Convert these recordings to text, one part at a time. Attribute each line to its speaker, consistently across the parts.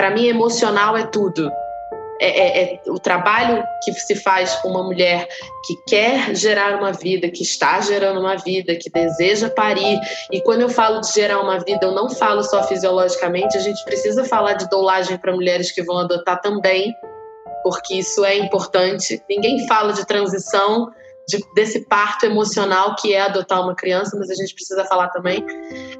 Speaker 1: Para mim, emocional é tudo. É, é, é, o trabalho que se faz com uma mulher que quer gerar uma vida, que está gerando uma vida, que deseja parir. E quando eu falo de gerar uma vida, eu não falo só fisiologicamente, a gente precisa falar de doulagem para mulheres que vão adotar também, porque isso é importante. Ninguém fala de transição de, desse parto emocional que é adotar uma criança, mas a gente precisa falar também.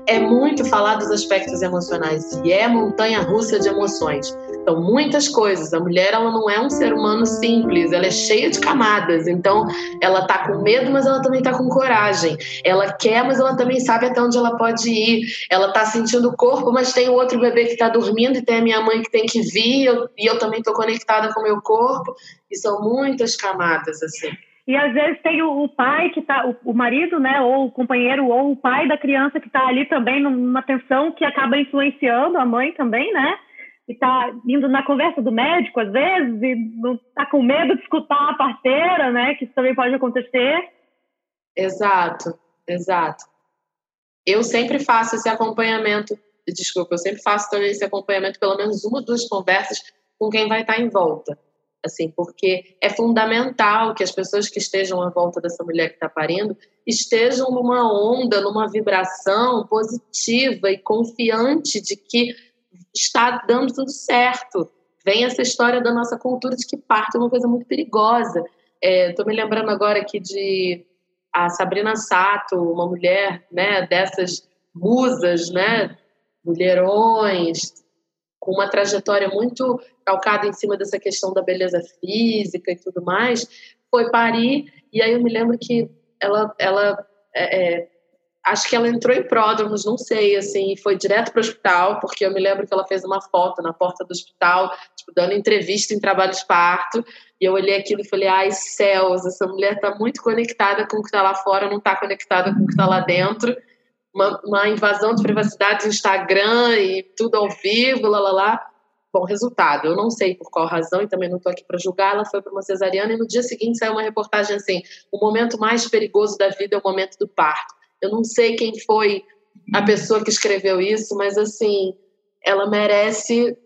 Speaker 1: É muito falar dos aspectos emocionais e é montanha russa de emoções. Então, muitas coisas. A mulher, ela não é um ser humano simples, ela é cheia de camadas. Então, ela tá com medo, mas ela também tá com coragem. Ela quer, mas ela também sabe até onde ela pode ir. Ela tá sentindo o corpo, mas tem o outro bebê que tá dormindo e tem a minha mãe que tem que vir, e eu, e eu também tô conectada com o meu corpo. E são muitas camadas, assim.
Speaker 2: E às vezes tem o, o pai que tá, o, o, marido, né, ou o companheiro, ou o pai da criança que está ali também numa tensão que acaba influenciando a mãe também, né? E tá indo na conversa do médico às vezes e não tá com medo de escutar a parceira, né? Que isso também pode acontecer.
Speaker 1: Exato, exato. Eu sempre faço esse acompanhamento, desculpa, eu sempre faço também esse acompanhamento, pelo menos uma, duas conversas com quem vai estar em volta assim, porque é fundamental que as pessoas que estejam à volta dessa mulher que está parindo estejam numa onda, numa vibração positiva e confiante de que está dando tudo certo. Vem essa história da nossa cultura de que parto é uma coisa muito perigosa. Estou é, me lembrando agora aqui de a Sabrina Sato, uma mulher né, dessas musas, né, mulherões, com uma trajetória muito calcada em cima dessa questão da beleza física e tudo mais, foi parir, e aí eu me lembro que ela, ela é, é, acho que ela entrou em pródromos, não sei, assim, foi direto para o hospital, porque eu me lembro que ela fez uma foto na porta do hospital, tipo, dando entrevista em trabalho de parto, e eu olhei aquilo e falei, ai, céus, essa mulher está muito conectada com o que está lá fora, não está conectada com o que está lá dentro, uma, uma, invasão de privacidade do Instagram e tudo ao vivo, lá, lá, lá. Bom, resultado, eu não sei por qual razão e também não estou aqui para julgar. Ela foi para uma cesariana e no dia seguinte saiu uma reportagem assim: o momento mais perigoso da vida é o momento do parto. Eu não sei quem foi a pessoa que escreveu isso, mas assim, ela merece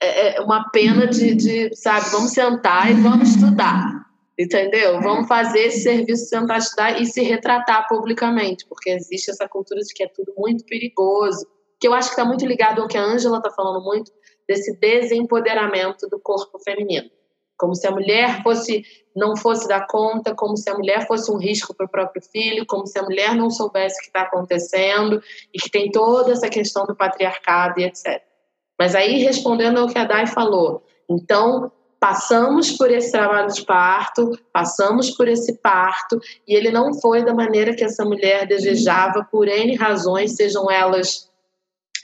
Speaker 1: é, é uma pena de, de, sabe, vamos sentar e vamos estudar. Entendeu? Vamos fazer esse serviço estudar e se retratar publicamente, porque existe essa cultura de que é tudo muito perigoso, que eu acho que está muito ligado ao que a Ângela está falando muito, desse desempoderamento do corpo feminino. Como se a mulher fosse não fosse dar conta, como se a mulher fosse um risco para o próprio filho, como se a mulher não soubesse o que está acontecendo e que tem toda essa questão do patriarcado e etc. Mas aí, respondendo ao que a Dai falou, então passamos por esse trabalho de parto, passamos por esse parto, e ele não foi da maneira que essa mulher desejava, por N razões, sejam elas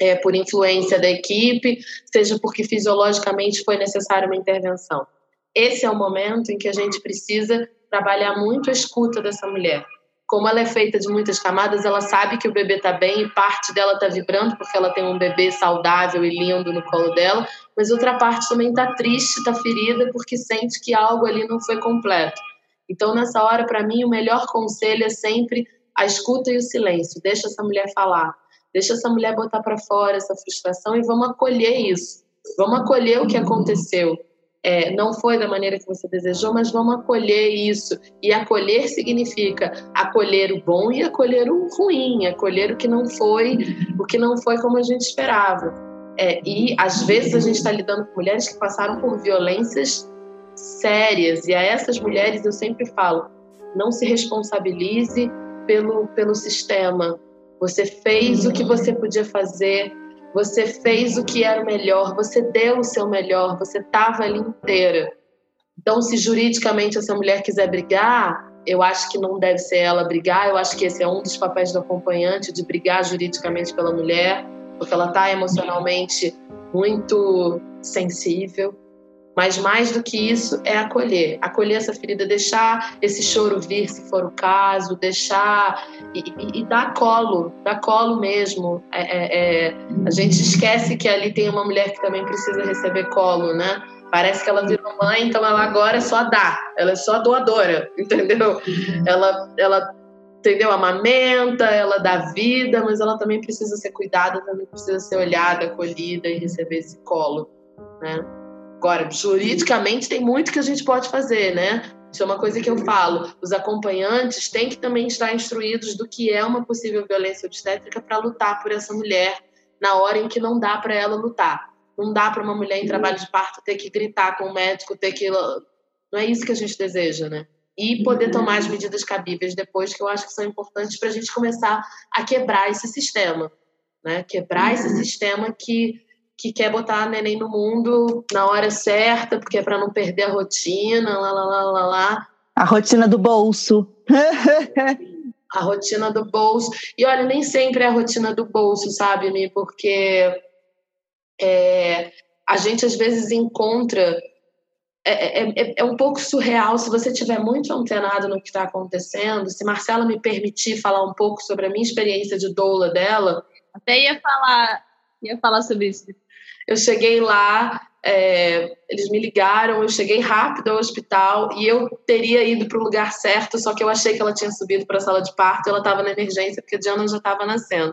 Speaker 1: é, por influência da equipe, seja porque fisiologicamente foi necessária uma intervenção. Esse é o momento em que a gente precisa trabalhar muito a escuta dessa mulher como ela é feita de muitas camadas, ela sabe que o bebê está bem e parte dela está vibrando porque ela tem um bebê saudável e lindo no colo dela, mas outra parte também está triste, está ferida porque sente que algo ali não foi completo. Então, nessa hora, para mim, o melhor conselho é sempre a escuta e o silêncio. Deixa essa mulher falar, deixa essa mulher botar para fora essa frustração e vamos acolher isso. Vamos acolher o que aconteceu é, não foi da maneira que você desejou, mas vamos acolher isso. E acolher significa acolher o bom e acolher o ruim, acolher o que não foi, o que não foi como a gente esperava. É, e às vezes a gente está lidando com mulheres que passaram por violências sérias. E a essas mulheres eu sempre falo: não se responsabilize pelo, pelo sistema. Você fez o que você podia fazer, você fez o que era melhor, você deu o seu melhor, você estava ali inteira. Então, se juridicamente essa mulher quiser brigar, eu acho que não deve ser ela brigar, eu acho que esse é um dos papéis do acompanhante, de brigar juridicamente pela mulher, porque ela está emocionalmente muito sensível. Mas mais do que isso é acolher, acolher essa ferida, deixar esse choro vir, se for o caso, deixar e, e, e dar colo, dar colo mesmo. É, é, é, a gente esquece que ali tem uma mulher que também precisa receber colo, né? Parece que ela virou mãe, então ela agora é só dá, ela é só doadora, entendeu? Ela, ela entendeu? Amamenta, ela dá vida, mas ela também precisa ser cuidada, também precisa ser olhada, acolhida e receber esse colo, né? Agora, juridicamente tem muito que a gente pode fazer, né? Isso é uma coisa que eu falo. Os acompanhantes têm que também estar instruídos do que é uma possível violência obstétrica para lutar por essa mulher na hora em que não dá para ela lutar. Não dá para uma mulher em trabalho de parto ter que gritar com o médico, ter que. Não é isso que a gente deseja, né? E poder tomar as medidas cabíveis depois, que eu acho que são importantes para a gente começar a quebrar esse sistema. Né? Quebrar esse sistema que que quer botar a neném no mundo na hora certa, porque é para não perder a rotina, lá, lá, lá, lá, lá.
Speaker 3: A rotina do bolso.
Speaker 1: a rotina do bolso. E olha, nem sempre é a rotina do bolso, sabe, Mi? Porque é, a gente às vezes encontra. É, é, é, é um pouco surreal se você tiver muito antenado no que está acontecendo. Se Marcela me permitir falar um pouco sobre a minha experiência de doula dela.
Speaker 4: Até ia falar, ia falar sobre isso
Speaker 1: eu cheguei lá, é, eles me ligaram, eu cheguei rápido ao hospital e eu teria ido para o lugar certo, só que eu achei que ela tinha subido para a sala de parto, ela estava na emergência porque a Diana já estava nascendo.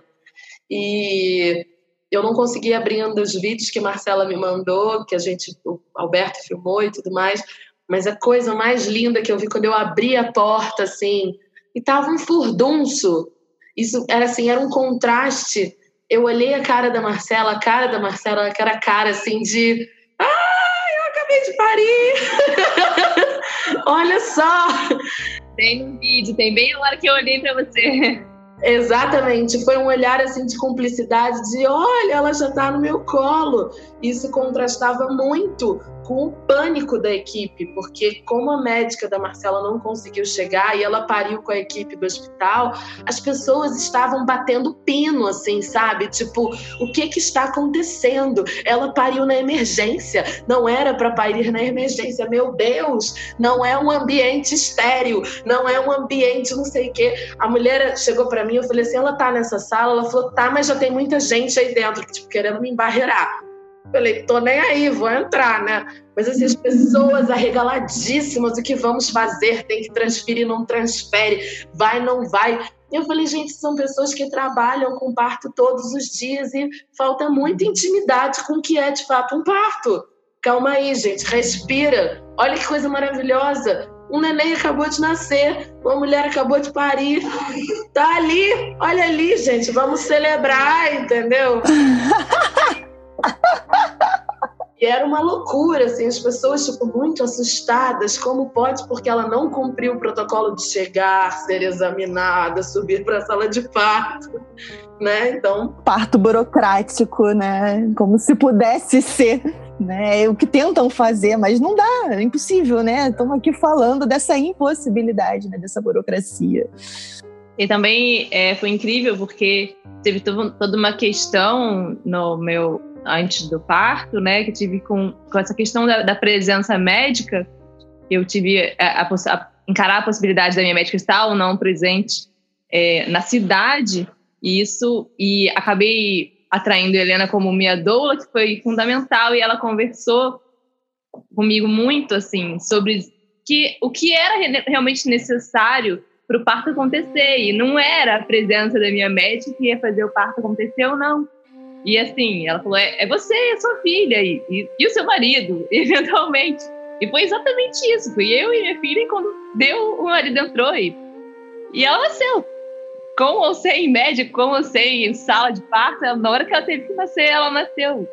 Speaker 1: E eu não consegui abrir um dos vídeos que Marcela me mandou, que a gente, o Alberto filmou e tudo mais, mas a coisa mais linda que eu vi quando eu abri a porta, assim, e tava um furdunço. Isso era assim, era um contraste eu olhei a cara da Marcela, a cara da Marcela, que era cara assim de. Ah, eu acabei de parir! Olha só!
Speaker 4: Tem no vídeo, tem bem na hora que eu olhei para você.
Speaker 1: Exatamente, foi um olhar assim de cumplicidade, de olha, ela já está no meu colo. Isso contrastava muito com o pânico da equipe, porque como a médica da Marcela não conseguiu chegar e ela pariu com a equipe do hospital, as pessoas estavam batendo pino, assim, sabe? Tipo, o que que está acontecendo? Ela pariu na emergência, não era para parir na emergência, meu Deus, não é um ambiente estéreo, não é um ambiente não sei o quê. A mulher chegou para mim, eu falei assim, ela tá nessa sala? Ela falou, tá, mas já tem muita gente aí dentro, tipo, querendo me embarrear. Falei, tô nem aí, vou entrar, né? Mas assim, as pessoas arregaladíssimas, o que vamos fazer? Tem que transferir, não transfere, vai, não vai. Eu falei, gente, são pessoas que trabalham com parto todos os dias e falta muita intimidade com o que é de fato um parto. Calma aí, gente, respira. Olha que coisa maravilhosa. Um neném acabou de nascer, uma mulher acabou de parir. Tá ali, olha ali, gente, vamos celebrar, entendeu? E era uma loucura, assim, as pessoas, tipo, muito assustadas. Como pode? Porque ela não cumpriu o protocolo de chegar, ser examinada, subir para a sala de parto, né? Então...
Speaker 3: Parto burocrático, né? Como se pudesse ser, né? É o que tentam fazer, mas não dá, é impossível, né? Estamos aqui falando dessa impossibilidade, né? Dessa burocracia.
Speaker 4: E também é, foi incrível porque teve toda uma questão no meu antes do parto, né, que tive com, com essa questão da, da presença médica, eu tive a, a, a, encarar a possibilidade da minha médica estar ou não presente é, na cidade, e isso, e acabei atraindo a Helena como minha doula, que foi fundamental, e ela conversou comigo muito, assim, sobre que, o que era realmente necessário para o parto acontecer, e não era a presença da minha médica que ia fazer o parto acontecer ou não. E assim, ela falou: é, é você a sua filha, e, e, e, o seu marido, eventualmente. E foi exatamente isso. Fui eu e minha filha, e quando deu, o marido entrou e, e ela nasceu. Com ou sem médico, com ou sem sala de parto, na hora que ela teve que nascer, ela nasceu.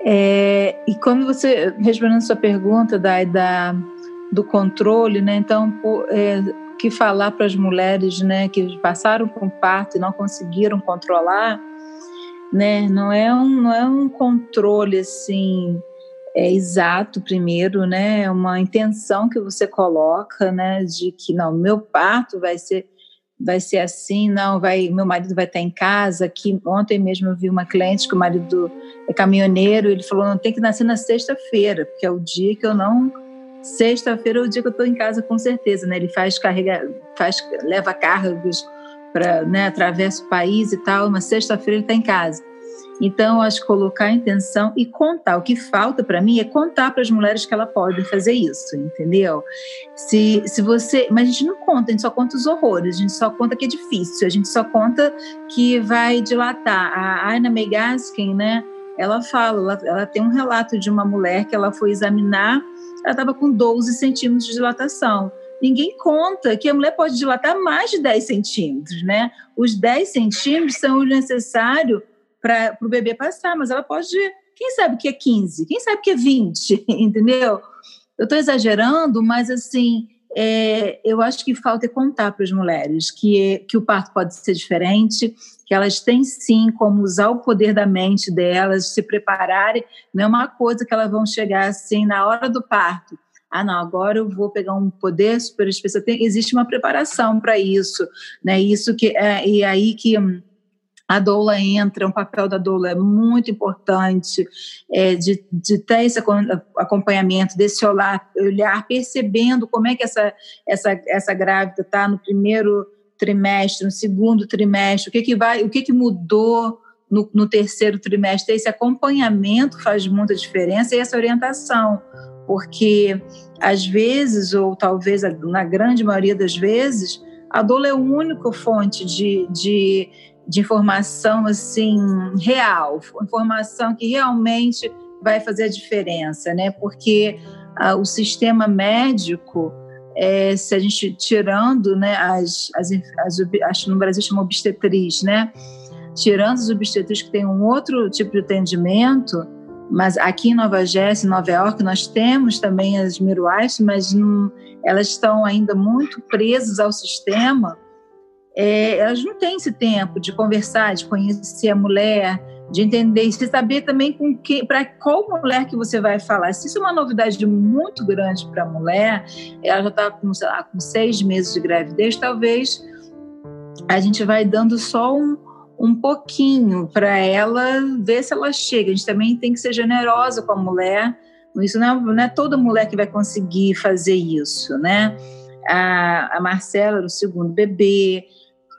Speaker 5: É, e quando você, respondendo sua pergunta da, da, do controle, né, então, é, que falar para as mulheres né, que passaram por um parto e não conseguiram controlar, né? Não é um, não é um controle assim é exato primeiro, né? É uma intenção que você coloca, né? De que não, meu parto vai ser vai ser assim, não, vai, meu marido vai estar em casa. Aqui ontem mesmo eu vi uma cliente que o marido é caminhoneiro, ele falou não tem que nascer na sexta-feira, porque é o dia que eu não sexta-feira é o dia que eu estou em casa com certeza, né? Ele faz carrega, faz leva cargas para, né, atravessa o país e tal, uma sexta-feira ele está em casa. Então, acho que colocar a intenção e contar. O que falta para mim é contar para as mulheres que elas podem fazer isso, entendeu? Se, se você. Mas a gente não conta, a gente só conta os horrores, a gente só conta que é difícil, a gente só conta que vai dilatar. A Aina Megaskin, né? Ela fala, ela, ela tem um relato de uma mulher que ela foi examinar, ela estava com 12 centímetros de dilatação ninguém conta que a mulher pode dilatar mais de 10 centímetros, né? Os 10 centímetros são o necessário para o bebê passar, mas ela pode, quem sabe que é 15, quem sabe que é 20, entendeu? Eu estou exagerando, mas assim, é, eu acho que falta é contar para as mulheres que, que o parto pode ser diferente, que elas têm sim como usar o poder da mente delas, se prepararem, não é uma coisa que elas vão chegar assim na hora do parto. Ah, não, agora eu vou pegar um poder super especial. Tem, existe uma preparação para isso, né? Isso que é, e aí que hum, a doula entra, um papel da doula é muito importante, é, de, de ter esse acompanhamento, desse olhar, olhar percebendo como é que essa, essa, essa grávida está no primeiro trimestre, no segundo trimestre, o que, que, vai, o que, que mudou no, no terceiro trimestre. Esse acompanhamento faz muita diferença e essa orientação, porque às vezes, ou talvez na grande maioria das vezes, a doula é a única fonte de, de de informação assim real, informação que realmente vai fazer a diferença, né? Porque ah, o sistema médico, é, se a gente tirando, né, as, as, as, acho que no Brasil chama obstetriz, né? Tirando as obstetrizes que têm um outro tipo de atendimento, mas aqui em Nova Jersey, Nova York, nós temos também as midwives, mas não, elas estão ainda muito presas ao sistema é, elas não têm esse tempo de conversar, de conhecer a mulher, de entender, e saber também com que, para qual mulher que você vai falar. Se isso é uma novidade muito grande para a mulher, ela já está com, sei lá, com seis meses de gravidez, talvez a gente vai dando só um, um pouquinho para ela ver se ela chega. A gente também tem que ser generosa com a mulher. Isso não é, não é toda mulher que vai conseguir fazer isso, né? A, a Marcela era o segundo bebê,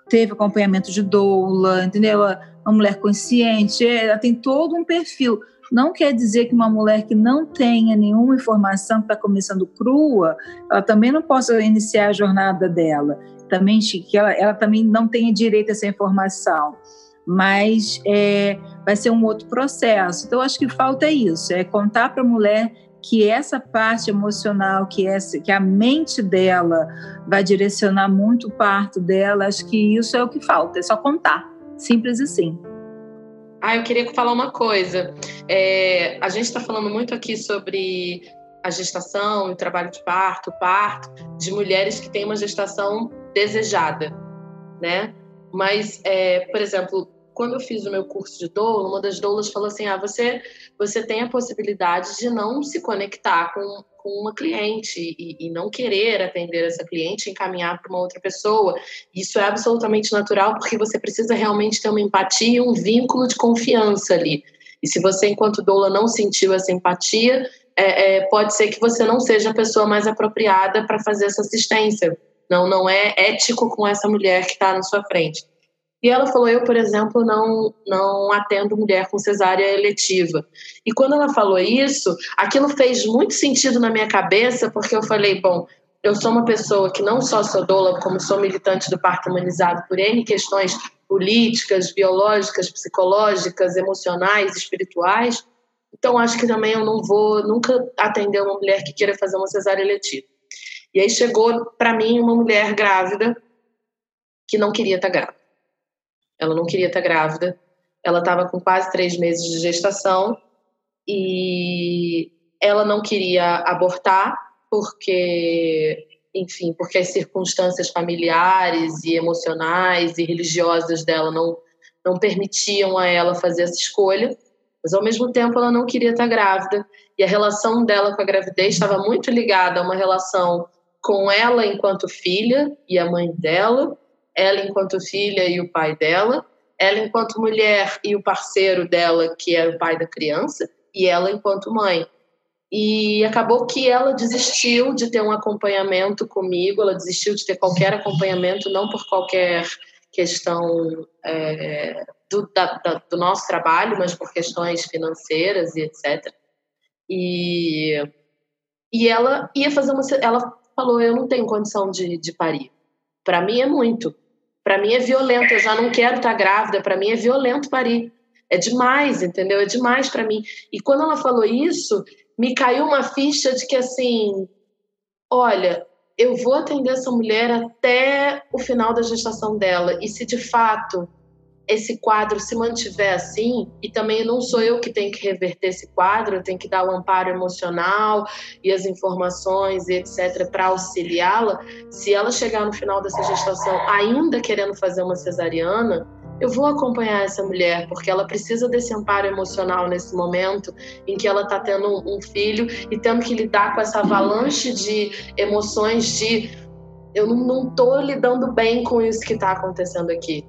Speaker 5: teve acompanhamento de doula, entendeu? Uma mulher consciente, ela tem todo um perfil. Não quer dizer que uma mulher que não tenha nenhuma informação, que está começando crua, ela também não possa iniciar a jornada dela. Também que ela, ela também não tenha direito a essa informação. Mas é, vai ser um outro processo. Então, acho que falta isso: é contar para a mulher que essa parte emocional, que essa, que a mente dela vai direcionar muito o parto dela, acho que isso é o que falta, é só contar, simples assim.
Speaker 1: Ah, eu queria falar uma coisa. É, a gente está falando muito aqui sobre a gestação, o trabalho de parto, o parto, de mulheres que têm uma gestação desejada, né? Mas, é, por exemplo, quando eu fiz o meu curso de doula, uma das doulas falou assim: ah, você, você tem a possibilidade de não se conectar com, com uma cliente e, e não querer atender essa cliente encaminhar para uma outra pessoa. Isso é absolutamente natural, porque você precisa realmente ter uma empatia e um vínculo de confiança ali. E se você, enquanto doula, não sentiu essa empatia, é, é, pode ser que você não seja a pessoa mais apropriada para fazer essa assistência. Não, não é ético com essa mulher que está na sua frente. E ela falou: Eu, por exemplo, não, não atendo mulher com cesárea eletiva. E quando ela falou isso, aquilo fez muito sentido na minha cabeça, porque eu falei: Bom, eu sou uma pessoa que não só sou doula, como sou militante do parto humanizado por N questões políticas, biológicas, psicológicas, emocionais, espirituais. Então, acho que também eu não vou nunca atender uma mulher que queira fazer uma cesárea eletiva. E aí chegou para mim uma mulher grávida que não queria estar grávida. Ela não queria estar grávida. Ela estava com quase três meses de gestação e ela não queria abortar porque, enfim, porque as circunstâncias familiares e emocionais e religiosas dela não não permitiam a ela fazer essa escolha, mas ao mesmo tempo ela não queria estar grávida e a relação dela com a gravidez estava muito ligada a uma relação com ela enquanto filha e a mãe dela ela enquanto filha e o pai dela, ela enquanto mulher e o parceiro dela, que é o pai da criança, e ela enquanto mãe. E acabou que ela desistiu de ter um acompanhamento comigo, ela desistiu de ter qualquer acompanhamento, não por qualquer questão é, do, da, da, do nosso trabalho, mas por questões financeiras e etc. E, e ela ia fazer uma. Ela falou: Eu não tenho condição de, de parir. Para mim é muito. Para mim é violento. Eu já não quero estar tá grávida. Para mim é violento parir. É demais, entendeu? É demais para mim. E quando ela falou isso, me caiu uma ficha de que assim, olha, eu vou atender essa mulher até o final da gestação dela. E se de fato esse quadro se mantiver assim, e também não sou eu que tenho que reverter esse quadro, eu tenho que dar o amparo emocional e as informações e etc. para auxiliá-la, se ela chegar no final dessa gestação ainda querendo fazer uma cesariana, eu vou acompanhar essa mulher, porque ela precisa desse amparo emocional nesse momento em que ela está tendo um filho e tendo que lidar com essa avalanche de emoções de eu não estou lidando bem com isso que está acontecendo aqui.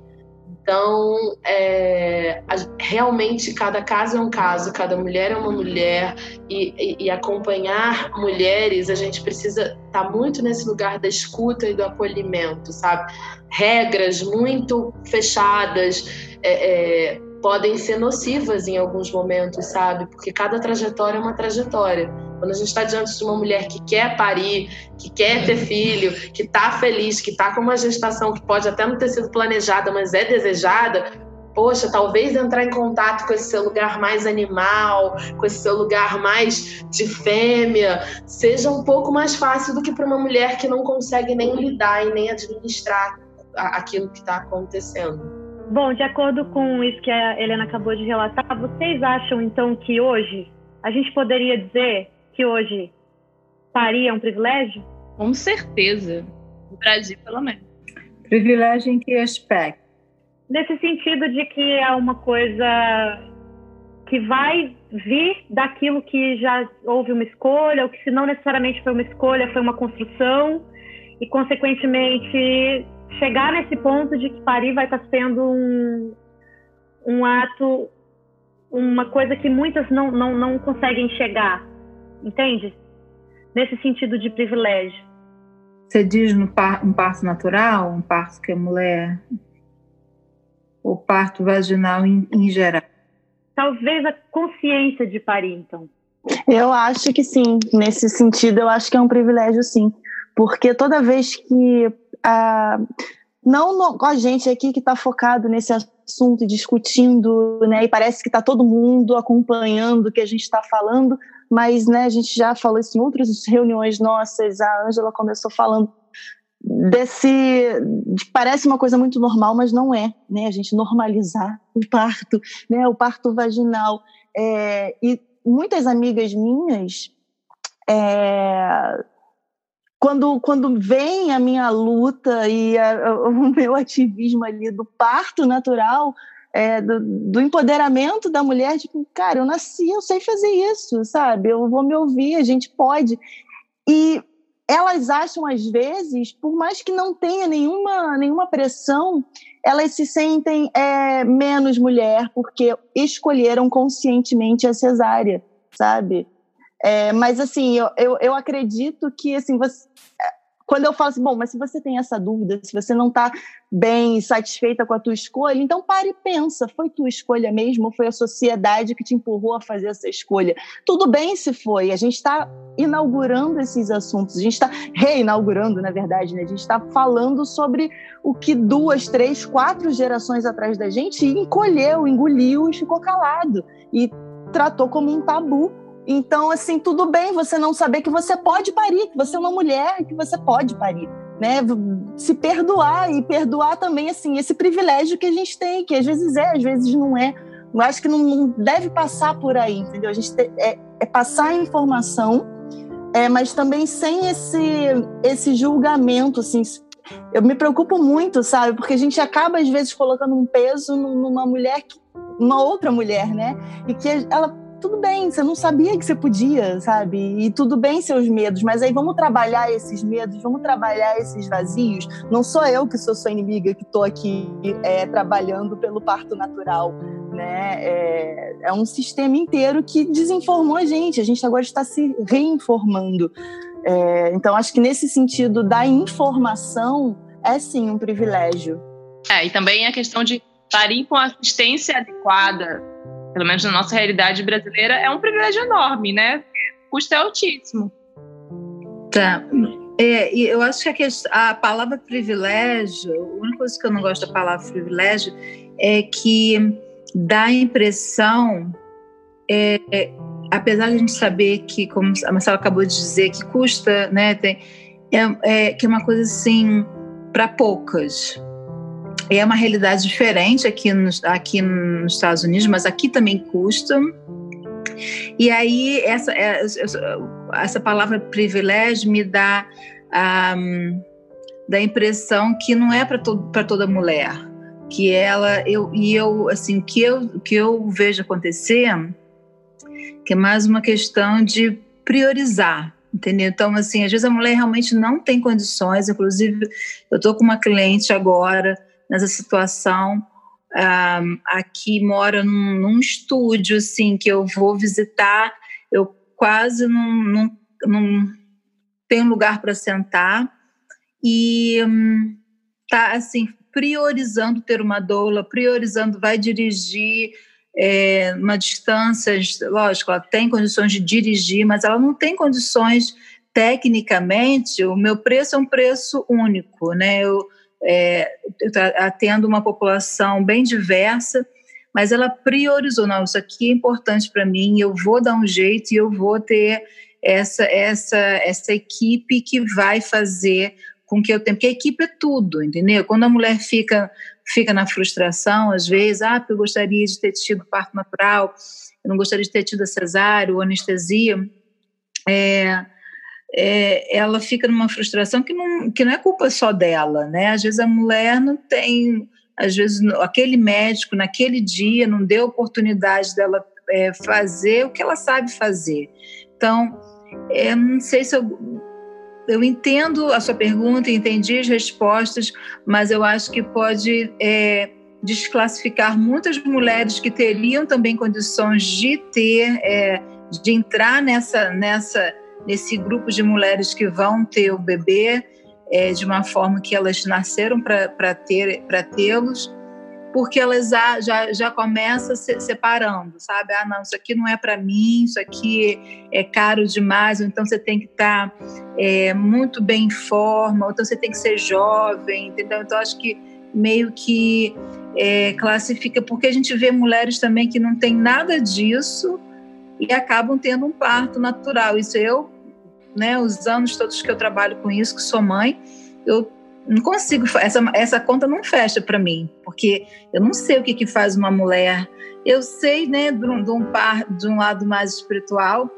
Speaker 1: Então, é, realmente, cada caso é um caso, cada mulher é uma mulher, e, e, e acompanhar mulheres, a gente precisa estar tá muito nesse lugar da escuta e do acolhimento, sabe? Regras muito fechadas, é, é, podem ser nocivas em alguns momentos, sabe? Porque cada trajetória é uma trajetória. Quando a gente está diante de uma mulher que quer parir, que quer ter filho, que está feliz, que está com uma gestação que pode até não ter sido planejada, mas é desejada, poxa, talvez entrar em contato com esse seu lugar mais animal, com esse seu lugar mais de fêmea, seja um pouco mais fácil do que para uma mulher que não consegue nem lidar e nem administrar aquilo que está acontecendo.
Speaker 2: Bom, de acordo com isso que a Helena acabou de relatar, vocês acham então que hoje a gente poderia dizer que hoje parir é um privilégio?
Speaker 4: Com certeza. No Brasil, pelo menos.
Speaker 5: Privilégio em que aspecto?
Speaker 2: Nesse sentido de que é uma coisa que vai vir daquilo que já houve uma escolha, ou que se não necessariamente foi uma escolha, foi uma construção, e consequentemente chegar nesse ponto de que parir vai estar sendo um, um ato, uma coisa que muitas não, não, não conseguem chegar, entende? Nesse sentido de privilégio.
Speaker 5: Você diz no par, um parto natural, um parto que a mulher. ou parto vaginal em, em geral?
Speaker 2: Talvez a consciência de parir, então.
Speaker 3: Eu acho que sim. Nesse sentido, eu acho que é um privilégio, sim. Porque toda vez que a, não no, a gente aqui que está focado nesse assunto, discutindo, né, e parece que está todo mundo acompanhando o que a gente está falando, mas né, a gente já falou isso em outras reuniões nossas, a Ângela começou falando desse de, parece uma coisa muito normal, mas não é, né? A gente normalizar o parto, né? O parto vaginal é, e muitas amigas minhas é, quando, quando vem a minha luta e a, o meu ativismo ali do parto natural, é, do, do, empoderamento da mulher, tipo, cara, eu nasci, eu sei fazer isso, sabe? Eu vou me ouvir, a gente pode. E elas acham, às vezes, por mais que não tenha nenhuma, nenhuma pressão, elas se sentem é, menos mulher porque escolheram conscientemente a cesárea, sabe? É, mas assim, eu, eu, eu, acredito que assim, você, quando eu falo assim, bom, mas se você tem essa dúvida, se você não está bem satisfeita com a tua escolha, então pare e pensa, foi tua escolha mesmo ou foi a sociedade que te empurrou a fazer essa escolha? Tudo bem se foi, a gente está inaugurando esses assuntos, a gente está reinaugurando, na verdade, né? A gente está falando sobre o que duas, três, quatro gerações atrás da gente encolheu, engoliu e ficou calado e tratou como um tabu então, assim, tudo bem você não saber que você pode parir, que você é uma mulher, que você pode parir, né? Se perdoar e perdoar também, assim, esse privilégio que a gente tem, que às vezes é, às vezes não é. Eu acho que não, deve passar por aí, entendeu? A gente te, é, é, passar a informação, é, mas também sem esse, esse julgamento, assim. Eu me preocupo muito, sabe? Porque a gente acaba, às vezes, colocando um peso numa mulher, uma outra mulher, né? E que ela tudo bem, você não sabia que você podia, sabe? E tudo bem seus medos, mas aí vamos trabalhar esses medos, vamos trabalhar esses vazios. Não sou eu que sou sua inimiga que estou aqui é, trabalhando pelo parto natural, né? É, é um sistema inteiro que desinformou a gente. A gente agora está se reinformando. É, então acho que nesse sentido da informação é sim um privilégio.
Speaker 4: É, e também a questão de parir com assistência adequada, pelo menos na nossa realidade brasileira, é um privilégio enorme, né? O custo é altíssimo.
Speaker 5: Tá. É, eu acho que a, questão, a palavra privilégio, a única coisa que eu não gosto da palavra privilégio é que dá a impressão, é, apesar de a gente saber que, como a Marcela acabou de dizer, que custa, né, tem, é, é que é uma coisa assim para poucas. É uma realidade diferente aqui, nos aqui nos Estados Unidos, mas aqui também custa. E aí essa, é, essa palavra privilégio me dá um, da impressão que não é para toda mulher, que ela eu e eu assim que eu que eu vejo acontecer que é mais uma questão de priorizar, entendeu? Então assim, às vezes a mulher realmente não tem condições, inclusive eu estou com uma cliente agora nessa situação um, aqui mora num, num, estúdio assim que eu vou visitar, eu quase não, não, não tenho lugar para sentar e um, tá assim priorizando ter uma doula, priorizando vai dirigir é, uma distância, lógico, ela tem condições de dirigir, mas ela não tem condições tecnicamente. O meu preço é um preço único, né? Eu é, atendo uma população bem diversa, mas ela priorizou, não, isso aqui é importante para mim, eu vou dar um jeito e eu vou ter essa, essa, essa equipe que vai fazer com que eu tenha, porque a equipe é tudo, entendeu? Quando a mulher fica, fica na frustração, às vezes, ah, eu gostaria de ter tido parto natural, eu não gostaria de ter tido a cesárea ou anestesia, é, é, ela fica numa frustração que não, que não é culpa só dela, né? Às vezes a mulher não tem, às vezes aquele médico naquele dia não deu oportunidade dela é, fazer o que ela sabe fazer. Então, é, não sei se eu, eu entendo a sua pergunta, entendi as respostas, mas eu acho que pode é, desclassificar muitas mulheres que teriam também condições de ter, é, de entrar nessa, nessa nesse grupo de mulheres que vão ter o bebê é, de uma forma que elas nasceram para ter para tê-los porque elas já, já, já começam se separando, sabe? Ah, não, isso aqui não é para mim, isso aqui é caro demais, ou então você tem que estar tá, é, muito bem em forma, ou então você tem que ser jovem, entendeu? Então, acho que meio que é, classifica, porque a gente vê mulheres também que não tem nada disso e acabam tendo um parto natural. Isso eu né, os anos todos que eu trabalho com isso, que sou mãe, eu não consigo, essa, essa conta não fecha para mim, porque eu não sei o que, que faz uma mulher. Eu sei, né, de um, de um, par, de um lado mais espiritual,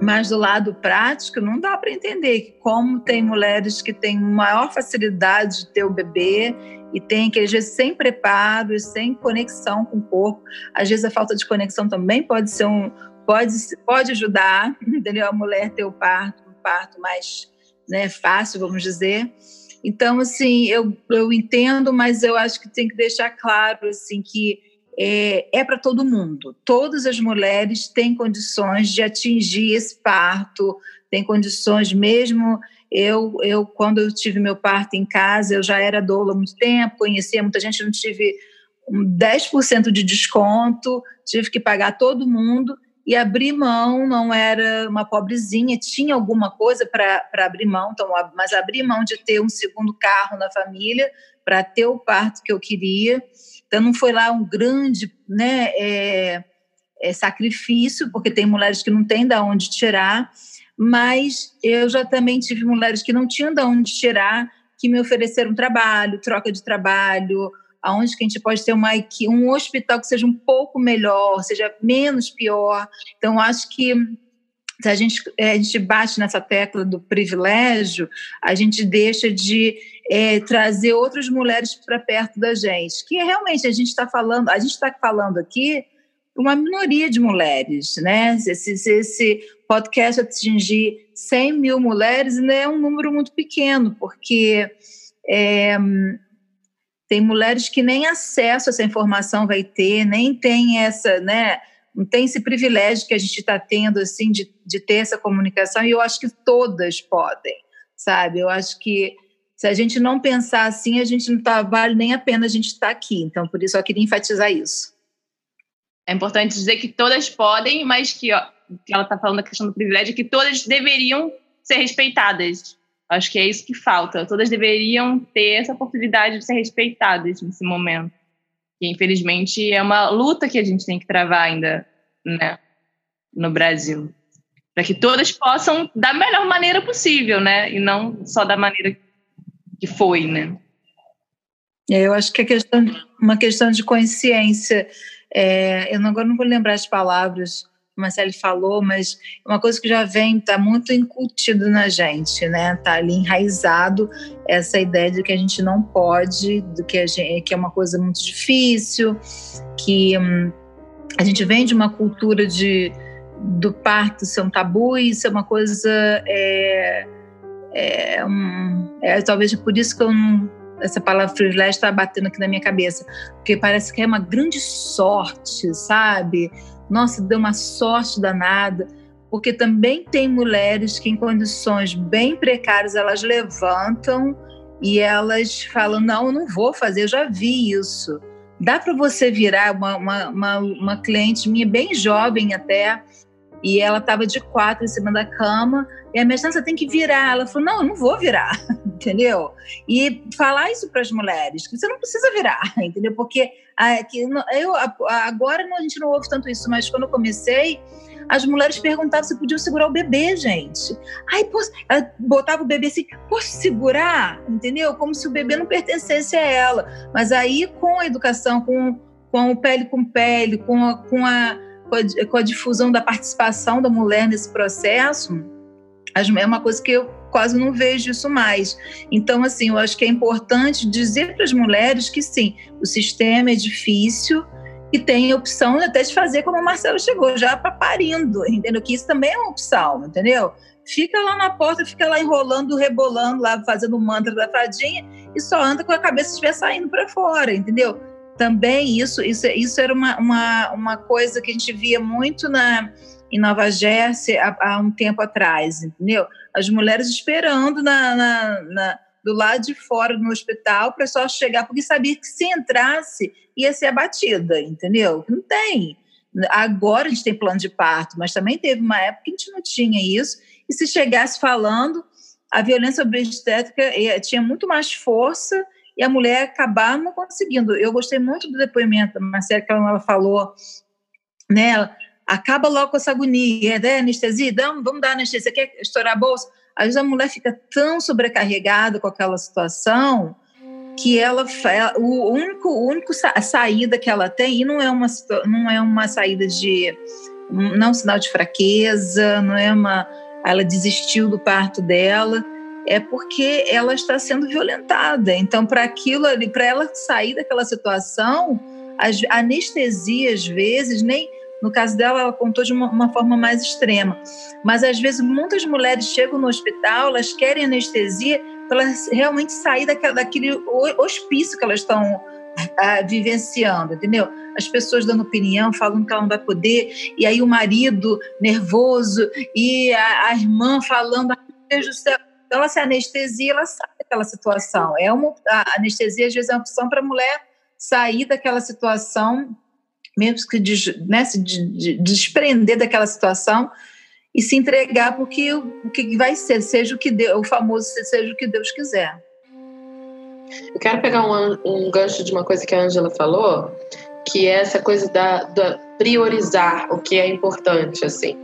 Speaker 5: mas do lado prático não dá para entender como tem mulheres que têm maior facilidade de ter o bebê e tem que às vezes sem preparo, sem conexão com o corpo. Às vezes a falta de conexão também pode ser um, pode, pode ajudar, entendeu? A mulher ter o parto, um parto mais né, fácil, vamos dizer. Então, assim, eu, eu entendo, mas eu acho que tem que deixar claro, assim, que é, é para todo mundo. Todas as mulheres têm condições de atingir esse parto, têm condições mesmo. Eu, eu, quando eu tive meu parto em casa, eu já era doula há muito tempo, conhecia muita gente, não tive um 10% de desconto, tive que pagar todo mundo e abrir mão não era uma pobrezinha, tinha alguma coisa para abrir mão, então, mas abrir mão de ter um segundo carro na família para ter o parto que eu queria. Então, não foi lá um grande né, é, é, sacrifício, porque tem mulheres que não têm de onde tirar, mas eu já também tive mulheres que não tinham de onde tirar, que me ofereceram trabalho, troca de trabalho, aonde que a gente pode ter uma, um hospital que seja um pouco melhor, seja menos pior. Então, acho que se a gente, é, a gente bate nessa tecla do privilégio, a gente deixa de é, trazer outras mulheres para perto da gente. Que realmente a gente está falando, a gente está falando aqui uma minoria de mulheres, né? Se, se esse podcast atingir 100 mil mulheres, né, é um número muito pequeno, porque é, tem mulheres que nem acesso a essa informação vai ter, nem tem essa, né? Não tem esse privilégio que a gente está tendo, assim, de, de ter essa comunicação, e eu acho que todas podem, sabe? Eu acho que se a gente não pensar assim, a gente não tá, vale nem a pena a gente estar tá aqui. Então, por isso eu queria enfatizar isso.
Speaker 4: É importante dizer que todas podem, mas que, ó, que ela está falando da questão do privilégio, que todas deveriam ser respeitadas. Acho que é isso que falta. Todas deveriam ter essa oportunidade de ser respeitadas nesse momento. E, infelizmente, é uma luta que a gente tem que travar ainda né, no Brasil. Para que todas possam da melhor maneira possível, né? E não só da maneira que foi, né?
Speaker 5: É, eu acho que é questão, uma questão de consciência. É, eu não, agora não vou lembrar as palavras que o Marcelo falou, mas é uma coisa que já vem, está muito incutido na gente, né? Está ali enraizado essa ideia de que a gente não pode, do que, gente, que é uma coisa muito difícil, que hum, a gente vem de uma cultura de do parto ser um tabu, e isso é uma coisa é, é, um, é, talvez por isso que eu não, essa palavra privilégio está batendo aqui na minha cabeça, porque parece que é uma grande sorte, sabe? Nossa, deu uma sorte danada, porque também tem mulheres que em condições bem precárias elas levantam e elas falam não, eu não vou fazer, eu já vi isso. Dá para você virar uma, uma, uma, uma cliente minha bem jovem até, e ela estava de quatro em cima da cama, e a minha você tem que virar. Ela falou: Não, eu não vou virar, entendeu? E falar isso para as mulheres, que você não precisa virar, entendeu? Porque a, que, eu, agora a gente não ouve tanto isso, mas quando eu comecei, as mulheres perguntavam se podiam segurar o bebê, gente. Aí, ela botava o bebê assim, posso segurar? Entendeu? Como se o bebê não pertencesse a ela. Mas aí, com a educação, com, com o pele com pele, com a, com a com a, difusão da participação da mulher nesse processo, é uma coisa que eu quase não vejo isso mais. Então, assim, eu acho que é importante dizer para as mulheres que sim, o sistema é difícil e tem opção até de fazer como a Marcela chegou, já para parindo, entendeu? Que isso também é uma opção, entendeu? Fica lá na porta, fica lá enrolando, rebolando, lá fazendo o mantra da fadinha e só anda com a cabeça estiver saindo para fora, entendeu? Também isso, isso, isso era uma, uma, uma coisa que a gente via muito na, em Nova Jersey há, há um tempo atrás, entendeu? As mulheres esperando na, na, na do lado de fora no hospital para só chegar, porque sabia que se entrasse ia ser abatida, entendeu? Não tem. Agora a gente tem plano de parto, mas também teve uma época que a gente não tinha isso, e se chegasse falando, a violência obstétrica eh, tinha muito mais força e a mulher acabar não conseguindo. Eu gostei muito do depoimento da Marcela, que ela falou, né? Acaba logo com essa agonia, né? Anestesia, vamos, vamos dar anestesia, quer estourar a bolsa? Às vezes a mulher fica tão sobrecarregada com aquela situação que ela, o único, o único saída que ela tem, e não é uma, não é uma saída de, não é um sinal de fraqueza, não é uma, ela desistiu do parto dela, é porque ela está sendo violentada. Então, para aquilo ali, para ela sair daquela situação, a anestesia, às vezes, nem. No caso dela, ela contou de uma, uma, forma mais extrema. Mas, às vezes, muitas mulheres chegam no hospital, elas querem anestesia para elas realmente sair daquela, daquele hospício que elas estão ah, vivenciando, entendeu? As pessoas dando opinião, falando que ela não vai poder, e aí o marido nervoso, e a, a irmã falando, meu Deus do céu, então, ela se anestesia, ela sai daquela situação. É uma, a anestesia, às vezes, é uma opção para a mulher sair daquela situação, mesmo que de, né, se de, de, desprender daquela situação e se entregar porque o que vai ser, seja o que Deus, o famoso seja o que Deus quiser.
Speaker 1: Eu quero pegar um, um gancho de uma coisa que a Angela falou, que é essa coisa da, da priorizar o que é importante, assim.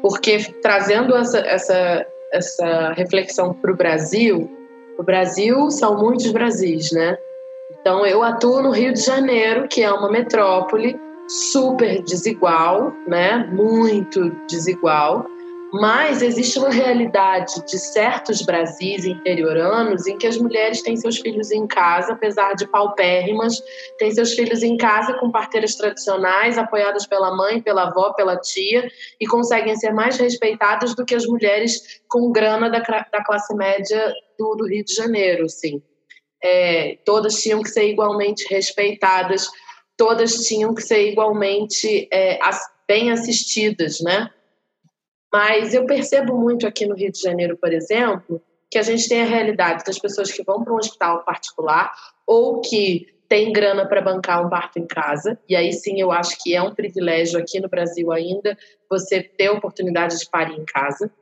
Speaker 1: Porque trazendo essa, essa essa reflexão para o Brasil, o Brasil são muitos Brasis, né? Então eu atuo no Rio de Janeiro, que é uma metrópole super desigual, né? Muito desigual. Mas existe uma realidade de certos Brasis interioranos em que as mulheres têm seus filhos em casa, apesar de paupérrimas, têm seus filhos em casa com parteiras tradicionais, apoiadas pela mãe, pela avó, pela tia, e conseguem ser mais respeitadas do que as mulheres com grana da, da classe média do, do, Rio de Janeiro, sim. É, todas tinham que ser igualmente respeitadas, todas tinham que ser igualmente é, bem assistidas, né? Mas eu percebo muito aqui no Rio de Janeiro, por exemplo, que a gente tem a realidade das pessoas que vão para um hospital particular ou que tem grana para bancar um parto em casa, e aí sim eu acho que é um privilégio aqui no Brasil ainda você ter a oportunidade de parir em casa.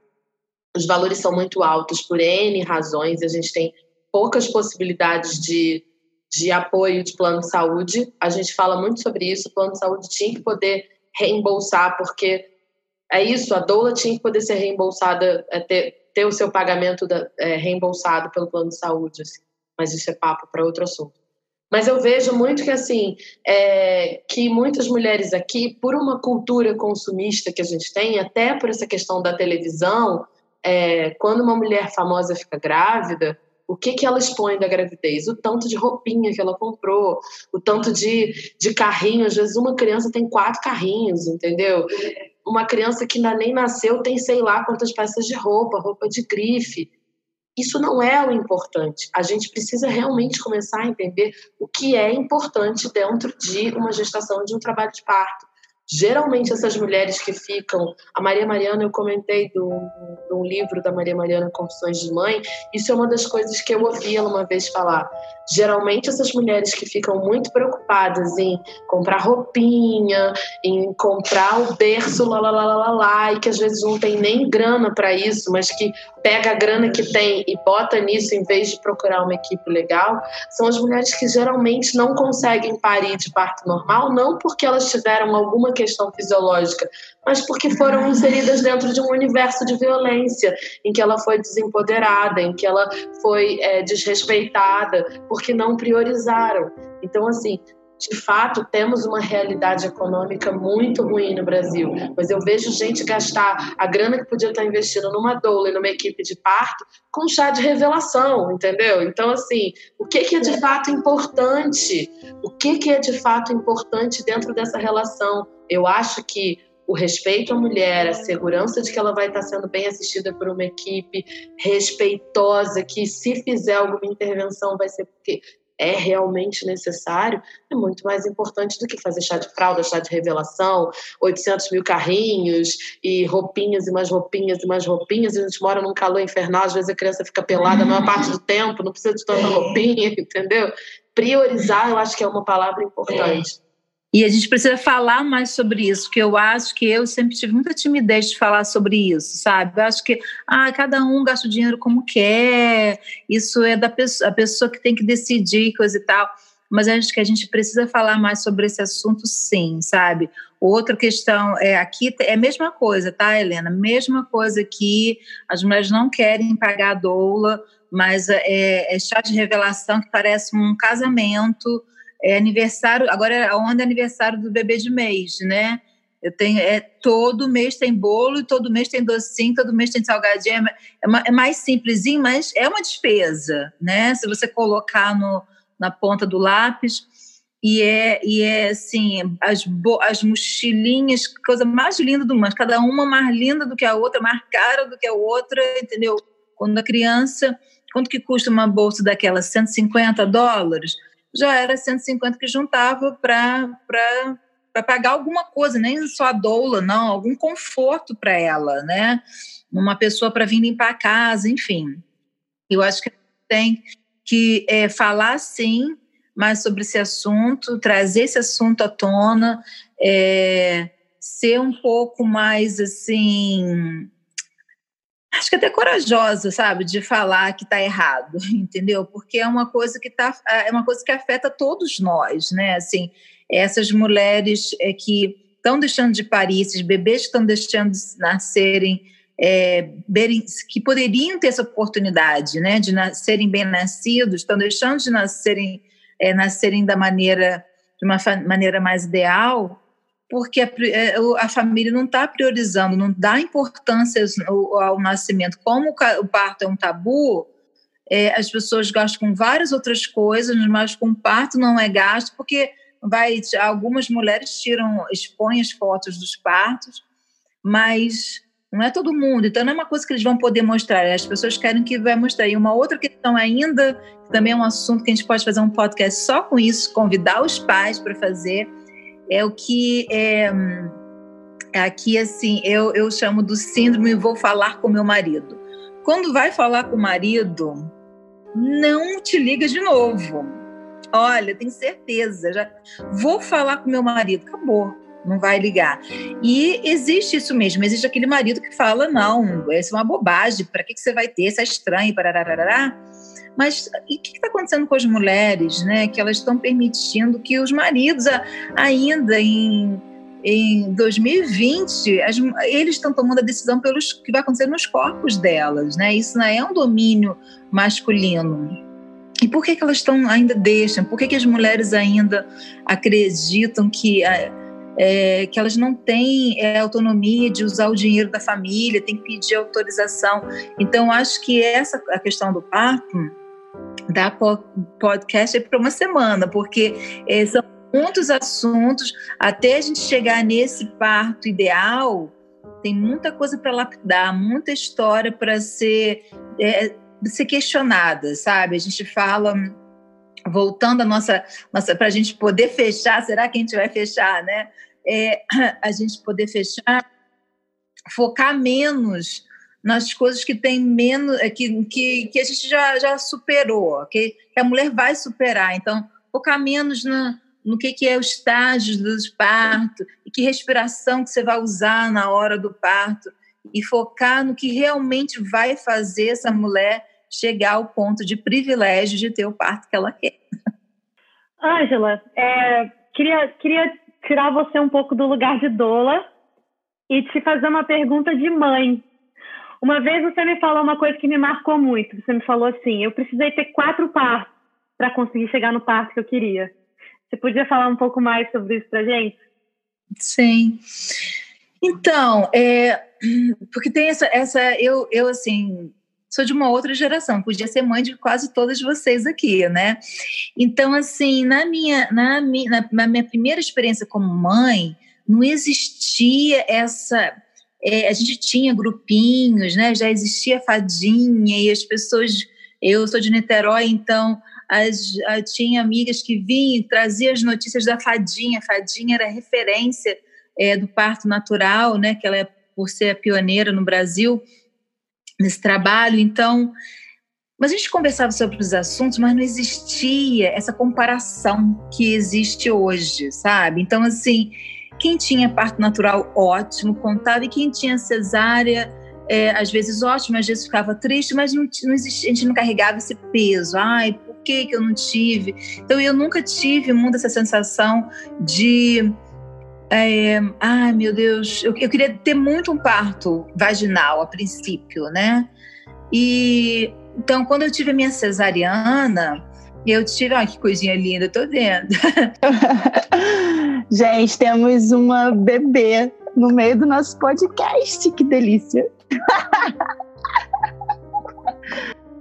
Speaker 1: Os valores são muito altos por N razões, a gente tem poucas possibilidades de, de apoio de plano de saúde. A gente fala muito sobre isso, o plano de saúde tinha que poder reembolsar, porque é isso, a doula tinha que poder ser reembolsada, é ter, ter o seu pagamento da, é, reembolsado pelo plano de saúde, assim. mas isso é papo para outro assunto. Mas eu vejo muito que assim é, que muitas mulheres aqui, por uma cultura consumista que a gente tem, até por essa questão da televisão, é, quando uma mulher famosa fica grávida, o que, que ela expõe da gravidez? O tanto de roupinha que ela comprou, o tanto de, de carrinho. Às vezes, uma criança tem quatro carrinhos, entendeu? Uma criança que ainda nem nasceu tem sei lá quantas peças de roupa, roupa de grife. Isso não é o importante. A gente precisa realmente começar a entender o que é importante dentro de uma gestação, de um trabalho de parto. Geralmente, essas mulheres que ficam. A Maria Mariana, eu comentei de um livro da Maria Mariana, Confissões de Mãe. Isso é uma das coisas que eu ouvi ela uma vez falar. Geralmente, essas mulheres que ficam muito preocupadas em comprar roupinha, em comprar o berço, lá, lá, lá, lá, lá, e que às vezes não tem nem grana para isso, mas que pega a grana que tem e bota nisso em vez de procurar uma equipe legal, são as mulheres que geralmente não conseguem parir de parto normal, não porque elas tiveram alguma questão fisiológica, mas porque foram inseridas dentro de um universo de violência, em que ela foi desempoderada, em que ela foi é, desrespeitada, porque não priorizaram. Então, assim, de fato, temos uma realidade econômica muito ruim no Brasil, mas eu vejo gente gastar a grana que podia estar investindo numa doula e numa equipe de parto com chá de revelação, entendeu? Então, assim, o que, que é de fato importante? O que, que é de fato importante dentro dessa relação? Eu acho que o respeito à mulher, a segurança de que ela vai estar sendo bem assistida por uma equipe respeitosa, que se fizer alguma intervenção vai ser porque é realmente necessário, é muito mais importante do que fazer chá de fralda, chá de revelação, 800 mil carrinhos e roupinhas e mais roupinhas e mais roupinhas. E a gente mora num calor infernal, às vezes a criança fica pelada a maior parte do tempo, não precisa de tanta roupinha, entendeu? Priorizar, eu acho que é uma palavra importante.
Speaker 5: E a gente precisa falar mais sobre isso, porque eu acho que eu sempre tive muita timidez de falar sobre isso, sabe? Eu acho que ah, cada um gasta o dinheiro como quer, isso é da pessoa, a pessoa que tem que decidir, coisa e tal. Mas acho que a gente precisa falar mais sobre esse assunto, sim, sabe? Outra questão é aqui é a mesma coisa, tá, Helena? Mesma coisa que as mulheres não querem pagar a doula, mas é, é chá de revelação que parece um casamento é aniversário, agora é onda é aniversário do bebê de mês, né? Eu tenho, é, todo mês tem bolo, todo mês tem docinho, todo mês tem salgadinho. É, é, é mais simplesinho, mas é uma despesa, né? Se você colocar no, na ponta do lápis. E é, e é assim, as, as mochilinhas, coisa mais linda do mundo, cada uma mais linda do que a outra, mais cara do que a outra, entendeu? Quando a criança, quanto que custa uma bolsa daquela? 150 dólares? Já era 150 que juntava para pagar alguma coisa, nem só a doula, não, algum conforto para ela, né? Uma pessoa para vir limpar a casa, enfim. Eu acho que tem que é, falar sim mais sobre esse assunto, trazer esse assunto à tona, é, ser um pouco mais assim acho que até corajosa, sabe, de falar que está errado, entendeu? Porque é uma coisa que tá, é uma coisa que afeta todos nós, né? Assim, essas mulheres é, que estão deixando de parir, esses bebês que estão deixando de nascerem, é, que poderiam ter essa oportunidade, né, de nascerem bem nascidos, estão deixando de nascerem, é, nascerem da maneira de uma maneira mais ideal porque a, é, a família não está priorizando, não dá importância ao, nascimento. Como o parto é um tabu, é, as pessoas gastam com várias outras coisas, mas com parto não é gasto, porque vai, algumas mulheres tiram, expõem as fotos dos partos, mas não é todo mundo, então não é uma coisa que eles vão poder mostrar, as pessoas querem que vai mostrar. E uma outra questão ainda, que também é um assunto que a gente pode fazer um podcast só com isso, convidar os pais para fazer, é o que é, aqui assim eu, eu chamo do síndrome vou falar com meu marido. quando vai falar com o marido, não te liga de novo. Olha, tenho certeza, já vou falar com meu marido, acabou, não vai ligar. E existe isso mesmo, existe aquele marido que fala: não, essa é uma bobagem, para que, que você vai ter? Isso é estranho, parará. Mas e o que está acontecendo com as mulheres, né? Que elas estão permitindo que os maridos, ainda em, em 2020, as, eles estão tomando a decisão pelos que vai acontecer nos corpos delas, né? Isso não é um domínio masculino. E por que, que elas estão ainda deixam? Por que, que as mulheres ainda acreditam que é, que elas não têm é, autonomia de usar o dinheiro da família, tem que pedir autorização. Então, acho que essa a questão do parto da podcast é para uma semana, porque é, são muitos assuntos até a gente chegar nesse parto ideal. Tem muita coisa para lapidar, muita história para ser é, ser questionada, sabe? A gente fala voltando a nossa, nossa para a gente poder fechar, será que a gente vai fechar, né? É, a gente poder fechar, focar menos nas coisas que tem menos, é, que, que, que a gente já, já superou, que, a mulher vai superar. Então, focar menos no, no que, que é o estágio do parto, e que respiração que você vai usar na hora do parto, e focar no que realmente vai fazer essa mulher chegar ao ponto de privilégio de ter o parto que ela quer.
Speaker 2: Ângela, é, queria, queria tirar você um pouco do lugar de doula e te fazer uma pergunta de mãe. Uma vez você me falou uma coisa que me marcou muito. Você me falou assim: eu precisei ter quatro partos para conseguir chegar no parto que eu queria. Você podia falar um pouco mais sobre isso para gente?
Speaker 5: Sim. Então, é, porque tem essa, essa eu, eu assim sou de uma outra geração, podia ser mãe de quase todas vocês aqui, né? Então, assim, na minha, na minha, na minha primeira experiência como mãe, não existia essa é, a gente tinha grupinhos, né? Já existia fadinha e as pessoas. Eu sou de Niterói, então as, tinha amigas que vinham e traziam as notícias da fadinha. A fadinha era referência é, do parto natural, né? Que ela é por ser a pioneira no Brasil nesse trabalho. Então, mas a gente conversava sobre os assuntos, mas não existia essa comparação que existe hoje, sabe? Então, assim, quem tinha parto natural, ótimo, contava, e quem tinha cesárea, é, às vezes ótimo, às vezes ficava triste, mas não, não existia, a gente não carregava esse peso. Ai, por que, que eu não tive? Então, eu nunca tive muito essa sensação de. É, ai, meu Deus, eu, eu queria ter muito um parto vaginal a princípio, né? E então, quando eu tive a minha cesariana, eu tive, olha que coisinha linda, tô vendo.
Speaker 3: Gente, temos uma bebê no meio do nosso podcast, que delícia.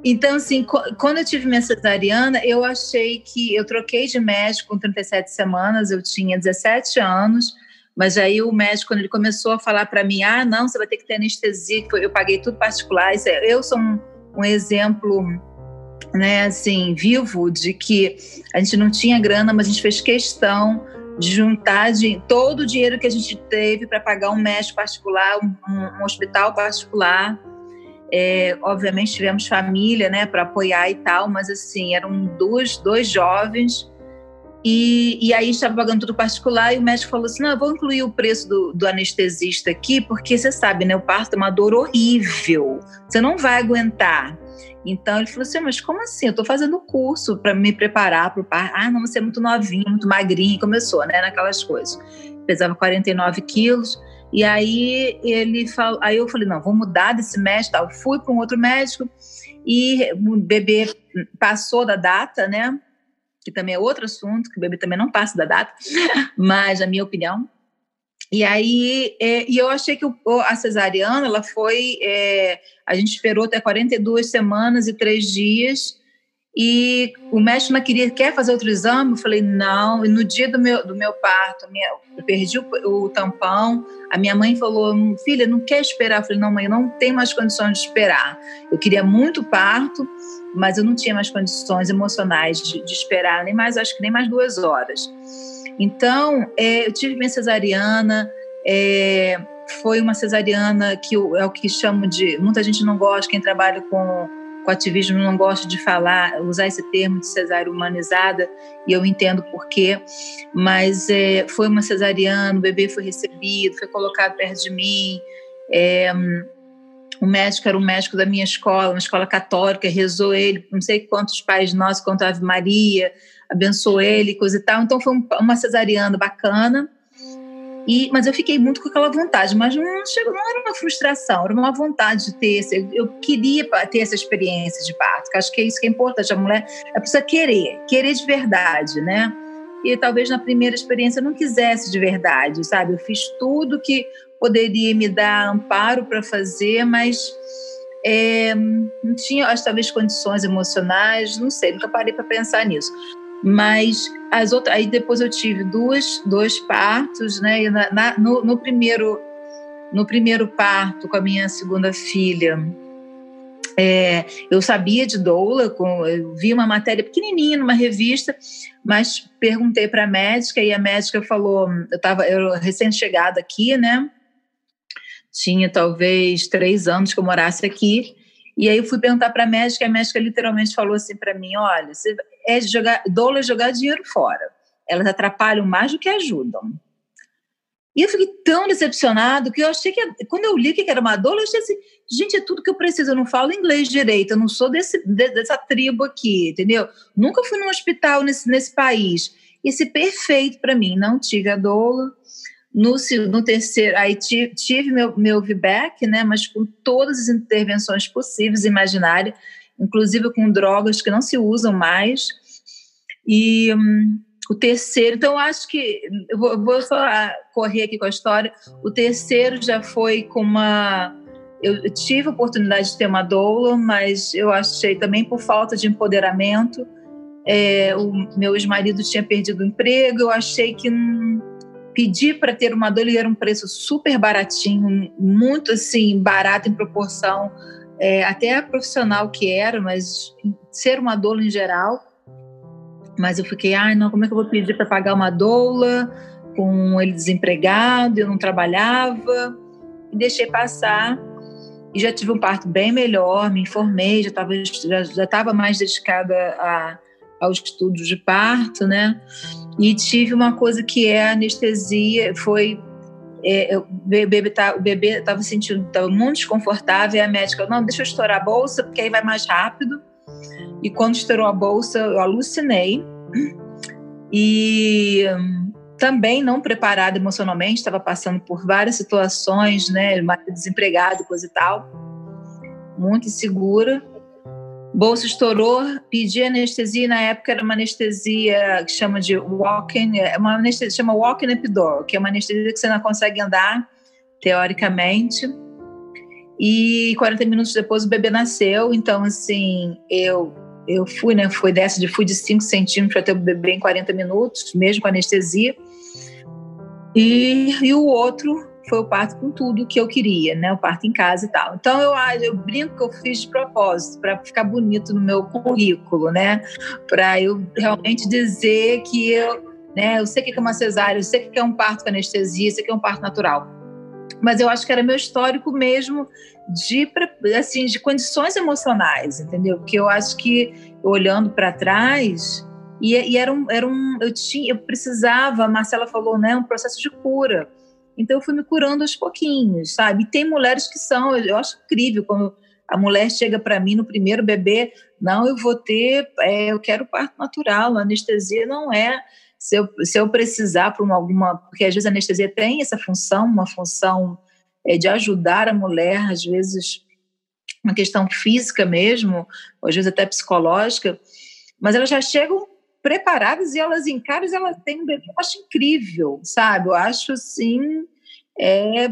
Speaker 5: Então, assim, quando eu tive minha cesariana, eu achei que eu troquei de médico com 37 semanas, eu tinha 17 anos, mas aí o médico, quando ele começou a falar para mim, ah, não, você vai ter que ter anestesia, eu paguei tudo particular. É, eu sou um, um exemplo né, assim, vivo de que a gente não tinha grana, mas a gente fez questão de juntar de, todo o dinheiro que a gente teve para pagar um médico particular, um, um, hospital particular. É, obviamente tivemos família, né, para apoiar e tal, mas assim eram dois, dois jovens e, e aí estava pagando tudo particular e o médico falou assim, não, eu vou incluir o preço do, do anestesista aqui, porque você sabe, né, o parto é uma dor horrível, você não vai aguentar. Então ele falou assim: mas como assim? Eu estou fazendo curso para me preparar para o parto. Ah, não, você é muito novinha, muito magrinha. Começou, né? Naquelas coisas. Pesava 49 quilos. E aí ele falou, aí eu falei: não, vou mudar desse médico. Tal. Fui para um outro médico e o bebê passou da data, né? Que também é outro assunto, que o bebê também não passa da data, mas a minha opinião. E aí, é, e eu achei que o, a cesariana, ela foi, é, a gente esperou até 42 semanas e três dias, e o médico não queria, quer fazer outro exame? Eu falei, não. E no dia do meu, do meu parto, minha, eu perdi o, o, tampão. A minha mãe falou, filha, não quer esperar? Eu falei, não, mãe, eu não tenho mais condições de esperar. Eu queria muito parto, mas eu não tinha mais condições emocionais de, de esperar, nem mais, acho que nem mais duas horas. Então, é, eu tive minha cesariana, é, foi uma cesariana que é o que chamo de. Muita gente não gosta, quem trabalha com, com ativismo não gosta de falar, usar esse termo de cesárea humanizada, e eu entendo por quê, mas é, foi uma cesariana, o bebê foi recebido, foi colocado perto de mim. É, o médico era um médico da minha escola, uma escola católica, rezou ele, não sei quantos pais nossos, quanto Ave Maria, abençoou ele, coisa e tal. Então foi uma cesariana bacana. E, mas eu fiquei muito com aquela vontade, mas não, chegou, não era uma frustração, era uma vontade de ter. Esse, eu queria ter essa experiência de parto, que acho que é isso que é importante. A mulher ela precisa querer, querer de verdade, né? E talvez na primeira experiência eu não quisesse de verdade, sabe? Eu fiz tudo que poderia me dar amparo para fazer, mas é, não tinha, acho talvez condições emocionais, não sei, nunca parei para pensar nisso. Mas as outras, aí depois eu tive duas, dois partos, né? E na, na, no, no, primeiro, no primeiro parto com a minha segunda filha, é, eu sabia de doula, com, eu vi uma matéria pequenininha numa revista, mas perguntei para a médica e a médica falou, eu estava eu recém-chegada aqui, né? Tinha talvez três anos que eu morasse aqui e aí eu fui perguntar para a médica, e a médica literalmente falou assim para mim: olha, você é jogar, doula é jogar dinheiro fora. Elas atrapalham mais do que ajudam. E eu fiquei tão decepcionado que eu achei que, quando eu li que era uma doula, eu achei assim: gente, é tudo que eu preciso. Eu não falo inglês direito, eu não sou desse, dessa tribo aqui, entendeu? Nunca fui num hospital nesse, nesse país. Esse perfeito para mim. Não tive a doula no, no terceiro, aí tive meu, meu VBAC, né, mas com todas as intervenções possíveis imaginárias, inclusive com drogas que não se usam mais. E hum, o terceiro, então acho que, eu vou, vou só correr aqui com a história, o terceiro já foi com uma. Eu tive a oportunidade de ter uma doula, mas eu achei também por falta de empoderamento. É, o meu ex-marido tinha perdido o emprego, eu achei que. Hum, pedir para ter uma doula era um preço super baratinho, muito assim, barato em proporção, é, até profissional que era, mas ser uma doula em geral. Mas eu fiquei, ai, não, como é que eu vou pedir para pagar uma doula com ele desempregado, eu não trabalhava, e deixei passar. E já tive um parto bem melhor, me informei, já estava já, já mais dedicada a, aos estudos de parto, né? E tive uma coisa que é anestesia, foi é, o bebê tá, o bebê estava sentindo tava muito desconfortável e a médica não deixa eu estourar a bolsa porque aí vai mais rápido. E quando estourou a bolsa eu alucinei. E hum, também não preparada emocionalmente estava passando por várias situações né desempregado coisa e tal. Muito insegura bolsa estourou, pedi anestesia, na época era uma anestesia que chama de walking, é uma anestesia chama walking epidural, que é uma anestesia que você não consegue andar, teoricamente. E 40 minutos depois o bebê nasceu, então assim, eu eu fui, né, foi dessa de fui de 5 centímetros ter o bebê em 40 minutos, mesmo com anestesia. E, e o outro foi o parto com tudo que eu queria, né? O parto em casa e tal. Então eu, eu brinco que eu fiz de propósito para ficar bonito no meu currículo, né? Para eu realmente dizer que eu, né? Eu sei o que é uma cesárea, eu sei o que é um parto com anestesia, eu sei o que é um parto natural. Mas eu acho que era meu histórico mesmo de assim de condições emocionais, entendeu? Porque eu acho que olhando para trás e, e, era um, era um eu tinha eu precisava, a Marcela falou, né? Um processo de cura então eu fui me curando aos pouquinhos, sabe? E tem mulheres que são, eu acho incrível quando a mulher chega para mim no primeiro bebê, não, eu vou ter, é, eu quero parto natural, a anestesia não é. Se eu, se eu precisar para alguma, porque às vezes a anestesia tem essa função, uma função é, de ajudar a mulher, às vezes uma questão física mesmo, às vezes até psicológica, mas elas já chegam preparadas e elas encaram elas têm um bebê. Eu acho incrível, sabe? Eu acho assim. É,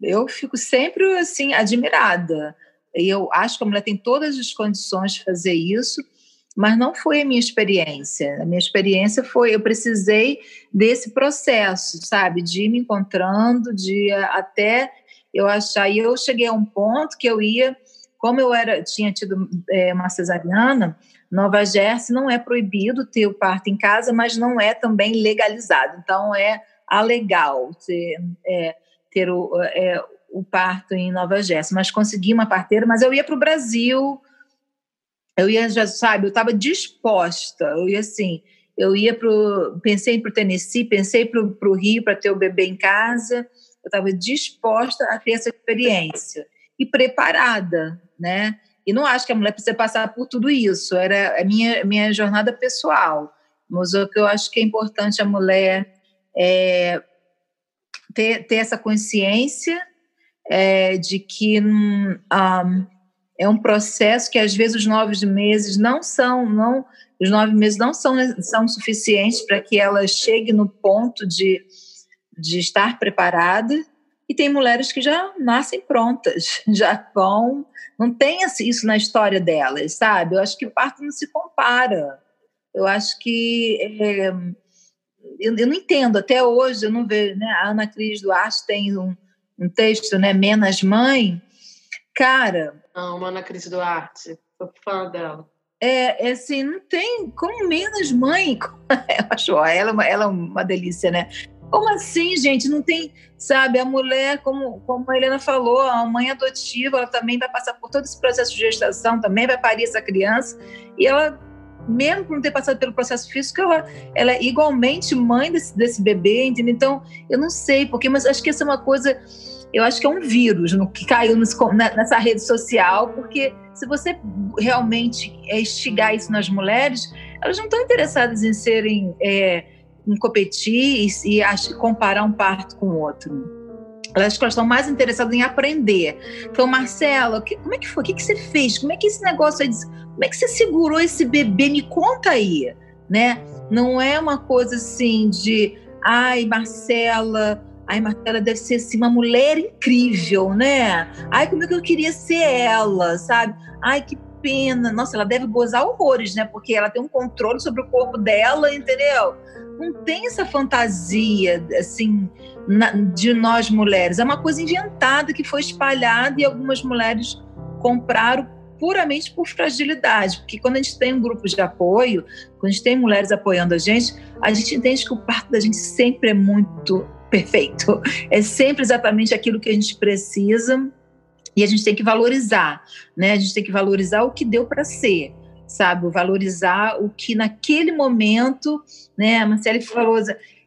Speaker 5: eu fico sempre assim admirada. Eu acho que a mulher tem todas as condições de fazer isso, mas não foi a minha experiência. A minha experiência foi eu precisei desse processo, sabe, de ir me encontrando, de até eu achar. E eu cheguei a um ponto que eu ia, como eu era tinha tido é, uma cesariana, Nova Jersey não é proibido ter o parto em casa, mas não é também legalizado. Então, é alegal ter, é, ter o, é, o parto em Nova Jersey, mas consegui uma parteira, mas eu ia para o Brasil, eu ia, já sabe, eu estava disposta, eu ia assim, eu ia pro, pensei para o Tennessee, pensei para o Rio para ter o bebê em casa, eu estava disposta a ter essa experiência. E preparada, né? E não acho que a mulher precisa passar por tudo isso, era a minha, minha jornada pessoal. Mas o que eu acho que é importante a mulher é ter, ter essa consciência é, de que um, é um processo que às vezes os nove meses não são, não, os nove meses não são, são suficientes para que ela chegue no ponto de, de estar preparada. E tem mulheres que já nascem prontas, já vão, não tem isso na história delas, sabe? Eu acho que o parto não se compara. Eu acho que é, eu, eu, não entendo até hoje. Eu não vejo, né? A Ana Cris Duarte tem um, um texto, né? Menos mãe. Cara.
Speaker 1: Não, Ana Cris Duarte, sou fã dela.
Speaker 5: É, é assim, não tem como menos mãe. Eu acho ela, ela é uma delícia, né? Como assim, gente? Não tem, sabe, a mulher, como, como a Helena falou, a mãe adotiva, ela também vai passar por todo esse processo de gestação, também vai parir essa criança, e ela mesmo por não ter passado pelo processo físico, ela, ela é igualmente mãe desse, desse bebê, entendeu? Então, eu não sei porque, mas acho que essa é uma coisa, eu acho que é um vírus no, que caiu nessa rede social, porque se você realmente instigar isso nas mulheres, elas não estão interessadas em serem, é, competir e, e comparar um parto com o outro. Elas estão mais interessadas em aprender. Então, Marcela, que, como é que foi? O que, que você fez? Como é que esse negócio aí como é que você segurou esse bebê? Me conta aí, né? Não é uma coisa assim de, ai, Marcela, ai, Marcela deve ser assim uma mulher incrível, né? Ai, como é que eu queria ser ela, sabe? Ai, que pena. Nossa, ela deve gozar horrores, né? Porque ela tem um controle sobre o corpo dela, entendeu? Não tem essa fantasia, assim, na, de nós mulheres. É uma coisa inventada que foi espalhada e algumas mulheres compraram puramente por fragilidade, porque quando a gente tem um grupo de apoio, quando a gente tem mulheres apoiando a gente, a gente entende que o parto da gente sempre é muito perfeito, é sempre exatamente aquilo que a gente precisa e a gente tem que valorizar, né? A gente tem que valorizar o que deu para ser, sabe? Valorizar o que naquele momento, né? A Marcele falou,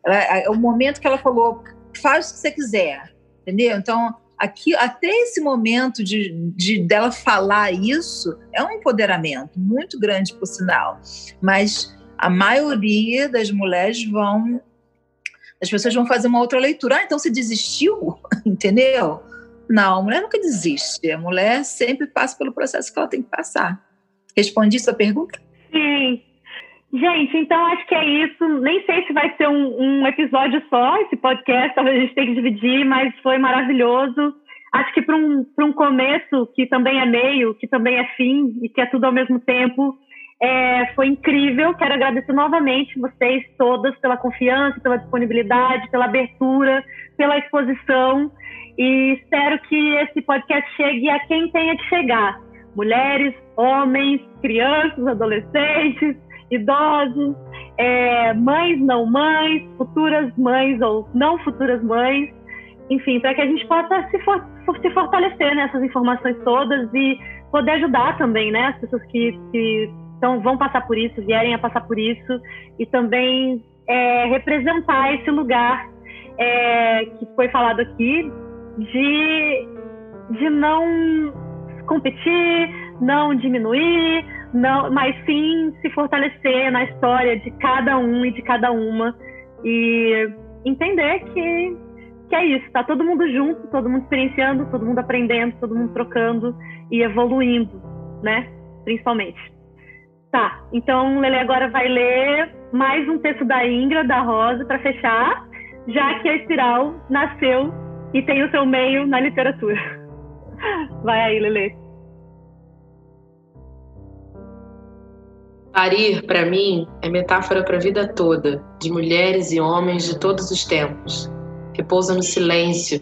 Speaker 5: ela, é o momento que ela falou, faz o que você quiser, entendeu? Então aqui, até esse momento de, de dela falar isso é um empoderamento muito grande, por sinal. Mas a maioria das mulheres vão. As pessoas vão fazer uma outra leitura. Ah, então você desistiu? Entendeu? Não, a mulher nunca desiste. A mulher sempre passa pelo processo que ela tem que passar. Respondi sua pergunta?
Speaker 2: Sim. Gente, então acho que é isso. Nem sei se vai ser um, um episódio só, esse podcast, talvez a gente tenha que dividir, mas foi maravilhoso. Acho que para um, um começo, que também é meio, que também é fim e que é tudo ao mesmo tempo, é, foi incrível. Quero agradecer novamente vocês todas pela confiança, pela disponibilidade, pela abertura, pela exposição. E espero que esse podcast chegue a quem tenha que chegar: mulheres, homens, crianças, adolescentes idosos, é, mães, não mães, futuras mães ou não futuras mães, enfim, para que a gente possa se, for, se fortalecer nessas informações todas e poder ajudar também, né, as pessoas que, que vão passar por isso, vierem a passar por isso, e também é, representar esse lugar é, que foi falado aqui de, de não competir, não diminuir, não, mas sim se fortalecer na história de cada um e de cada uma e entender que, que é isso, tá todo mundo junto, todo mundo experienciando, todo mundo aprendendo, todo mundo trocando e evoluindo, né? Principalmente. Tá, então Lele agora vai ler mais um texto da Ingra, da Rosa, para fechar, já que a Espiral nasceu e tem o seu meio na literatura. Vai aí, Lele.
Speaker 1: Parir, para mim, é metáfora para a vida toda, de mulheres e homens de todos os tempos. Repousa no silêncio,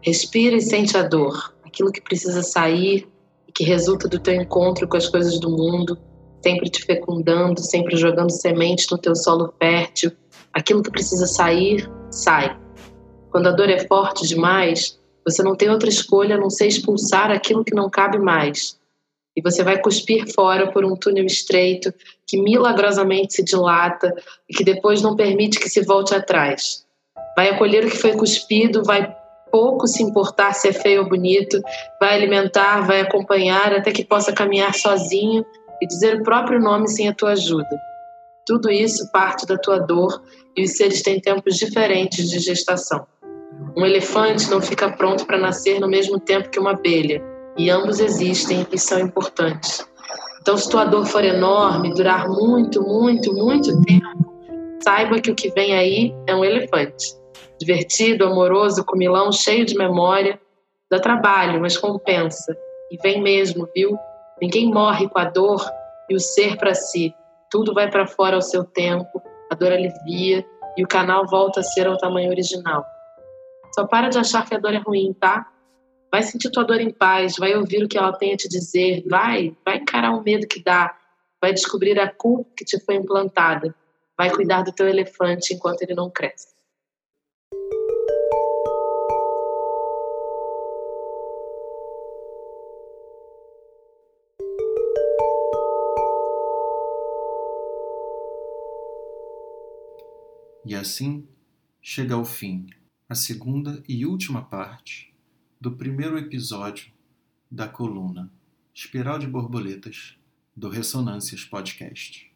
Speaker 1: respira e sente a dor, aquilo que precisa sair e que resulta do teu encontro com as coisas do mundo, sempre te fecundando, sempre jogando sementes no teu solo fértil. Aquilo que precisa sair, sai. Quando a dor é forte demais, você não tem outra escolha a não ser expulsar aquilo que não cabe mais. E você vai cuspir fora por um túnel estreito que milagrosamente se dilata e que depois não permite que se volte atrás. Vai acolher o que foi cuspido, vai pouco se importar se é feio ou bonito, vai alimentar, vai acompanhar até que possa caminhar sozinho e dizer o próprio nome sem a tua ajuda. Tudo isso parte da tua dor e os seres têm tempos diferentes de gestação. Um elefante não fica pronto para nascer no mesmo tempo que uma abelha, e ambos existem e são importantes. Então, se tua dor for enorme, durar muito, muito, muito tempo, saiba que o que vem aí é um elefante. Divertido, amoroso, comilão, cheio de memória. Dá trabalho, mas compensa. E vem mesmo, viu? Ninguém morre com a dor e o ser para si. Tudo vai para fora ao seu tempo, a dor alivia e o canal volta a ser ao tamanho original. Só para de achar que a dor é ruim, tá? Vai sentir tua dor em paz, vai ouvir o que ela tem a te dizer, vai, vai encarar o medo que dá, vai descobrir a culpa que te foi implantada, vai cuidar do teu elefante enquanto ele não cresce.
Speaker 6: E assim chega ao fim a segunda e última parte do primeiro episódio da coluna Espiral de Borboletas do Ressonâncias Podcast.